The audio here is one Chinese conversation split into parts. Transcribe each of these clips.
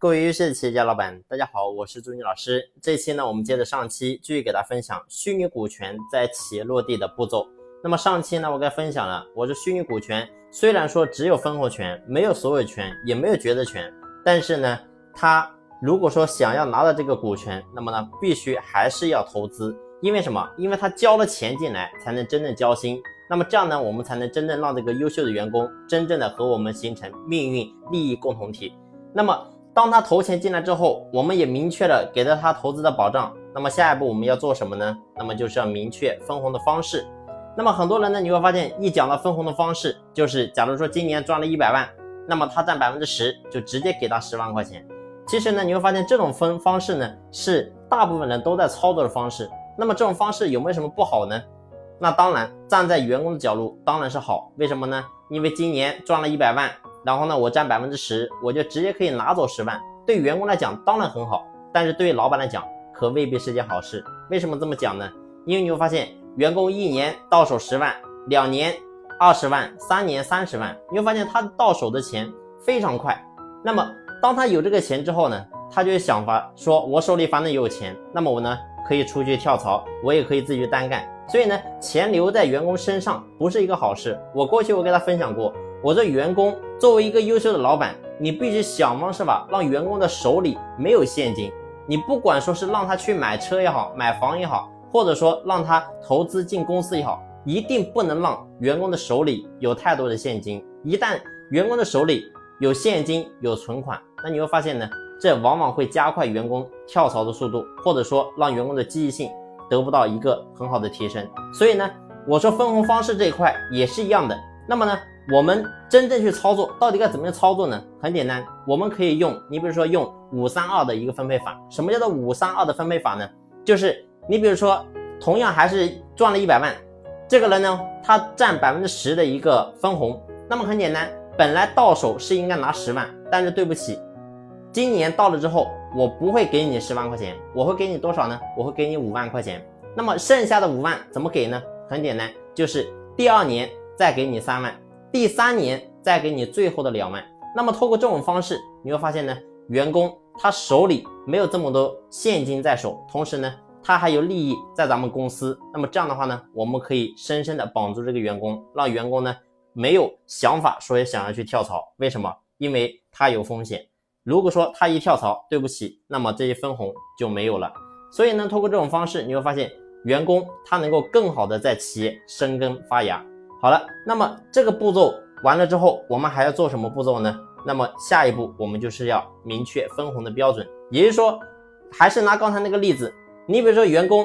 各位优秀的企业家老板，大家好，我是朱军老师。这期呢，我们接着上期继续给大家分享虚拟股权在企业落地的步骤。那么上期呢，我给大家分享了，我这虚拟股权虽然说只有分红权，没有所有权，也没有决策权，但是呢，它如果说想要拿到这个股权，那么呢，必须还是要投资，因为什么？因为他交了钱进来，才能真正交心。那么这样呢，我们才能真正让这个优秀的员工真正的和我们形成命运利益共同体。那么当他投钱进来之后，我们也明确了给了他投资的保障。那么下一步我们要做什么呢？那么就是要明确分红的方式。那么很多人呢，你会发现一讲到分红的方式，就是假如说今年赚了一百万，那么他占百分之十，就直接给他十万块钱。其实呢，你会发现这种分方式呢，是大部分人都在操作的方式。那么这种方式有没有什么不好呢？那当然，站在员工的角度当然是好，为什么呢？因为今年赚了一百万，然后呢，我占百分之十，我就直接可以拿走十万。对员工来讲当然很好，但是对于老板来讲可未必是件好事。为什么这么讲呢？因为你会发现，员工一年到手十万，两年二十万，三年三十万，你会发现他到手的钱非常快。那么当他有这个钱之后呢，他就想法说，我手里反正有钱，那么我呢可以出去跳槽，我也可以自己去单干。所以呢，钱留在员工身上不是一个好事。我过去我跟他分享过，我说员工作为一个优秀的老板，你必须想方设法让员工的手里没有现金。你不管说是让他去买车也好，买房也好，或者说让他投资进公司也好，一定不能让员工的手里有太多的现金。一旦员工的手里有现金有存款，那你会发现呢，这往往会加快员工跳槽的速度，或者说让员工的积极性。得不到一个很好的提升，所以呢，我说分红方式这一块也是一样的。那么呢，我们真正去操作，到底该怎么样操作呢？很简单，我们可以用，你比如说用五三二的一个分配法。什么叫做五三二的分配法呢？就是你比如说，同样还是赚了一百万，这个人呢，他占百分之十的一个分红。那么很简单，本来到手是应该拿十万，但是对不起，今年到了之后。我不会给你十万块钱，我会给你多少呢？我会给你五万块钱。那么剩下的五万怎么给呢？很简单，就是第二年再给你三万，第三年再给你最后的两万。那么通过这种方式，你会发现呢，员工他手里没有这么多现金在手，同时呢，他还有利益在咱们公司。那么这样的话呢，我们可以深深的绑住这个员工，让员工呢没有想法说想要去跳槽。为什么？因为他有风险。如果说他一跳槽，对不起，那么这些分红就没有了。所以呢，通过这种方式，你会发现员工他能够更好的在企业生根发芽。好了，那么这个步骤完了之后，我们还要做什么步骤呢？那么下一步我们就是要明确分红的标准。也就是说，还是拿刚才那个例子，你比如说员工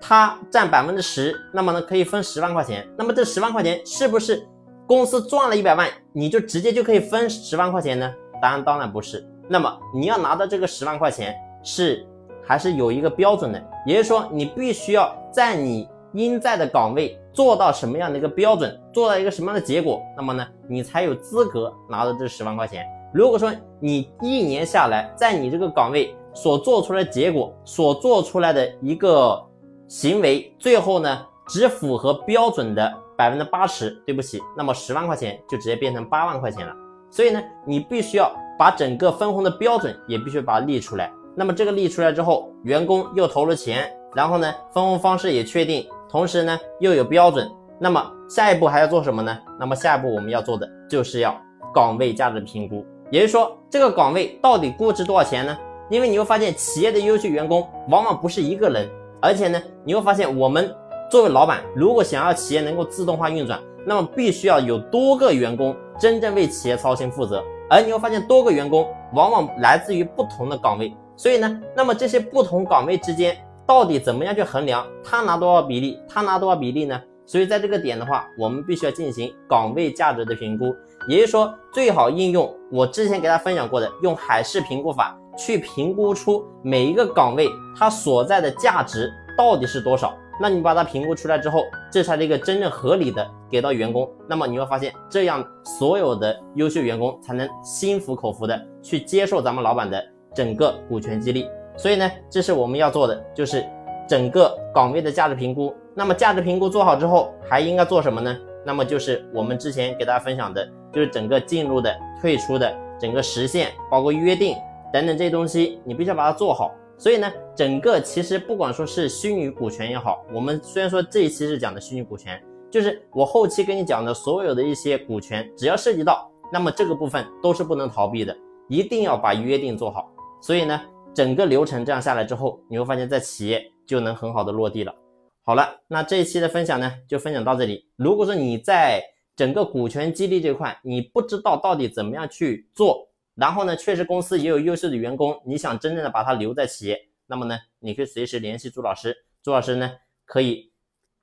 他占百分之十，那么呢可以分十万块钱。那么这十万块钱是不是公司赚了一百万，你就直接就可以分十万块钱呢？答案当然不是。那么你要拿到这个十万块钱，是还是有一个标准的，也就是说你必须要在你应在的岗位做到什么样的一个标准，做到一个什么样的结果，那么呢，你才有资格拿到这十万块钱。如果说你一年下来，在你这个岗位所做出来结果，所做出来的一个行为，最后呢只符合标准的百分之八十，对不起，那么十万块钱就直接变成八万块钱了。所以呢，你必须要把整个分红的标准也必须把它立出来。那么这个立出来之后，员工又投了钱，然后呢，分红方式也确定，同时呢又有标准。那么下一步还要做什么呢？那么下一步我们要做的就是要岗位价值评估，也就是说这个岗位到底估值多少钱呢？因为你会发现企业的优秀员工往往不是一个人，而且呢你会发现我们作为老板，如果想要企业能够自动化运转，那么必须要有多个员工。真正为企业操心负责，而你会发现多个员工往往来自于不同的岗位，所以呢，那么这些不同岗位之间到底怎么样去衡量他拿多少比例，他拿多少比例呢？所以在这个点的话，我们必须要进行岗位价值的评估，也就是说，最好应用我之前给大家分享过的，用海事评估法去评估出每一个岗位它所在的价值到底是多少。那你把它评估出来之后，这才是一个真正合理的给到员工。那么你会发现，这样所有的优秀员工才能心服口服的去接受咱们老板的整个股权激励。所以呢，这是我们要做的，就是整个岗位的价值评估。那么价值评估做好之后，还应该做什么呢？那么就是我们之前给大家分享的，就是整个进入的、退出的整个实现，包括约定，等等这些东西，你必须要把它做好。所以呢，整个其实不管说是虚拟股权也好，我们虽然说这一期是讲的虚拟股权，就是我后期跟你讲的所有的一些股权，只要涉及到，那么这个部分都是不能逃避的，一定要把约定做好。所以呢，整个流程这样下来之后，你会发现在企业就能很好的落地了。好了，那这一期的分享呢，就分享到这里。如果说你在整个股权激励这块，你不知道到底怎么样去做，然后呢，确实公司也有优秀的员工，你想真正的把他留在企业，那么呢，你可以随时联系朱老师，朱老师呢可以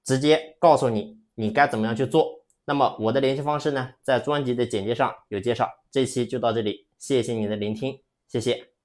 直接告诉你你该怎么样去做。那么我的联系方式呢，在专辑的简介上有介绍。这期就到这里，谢谢你的聆听，谢谢。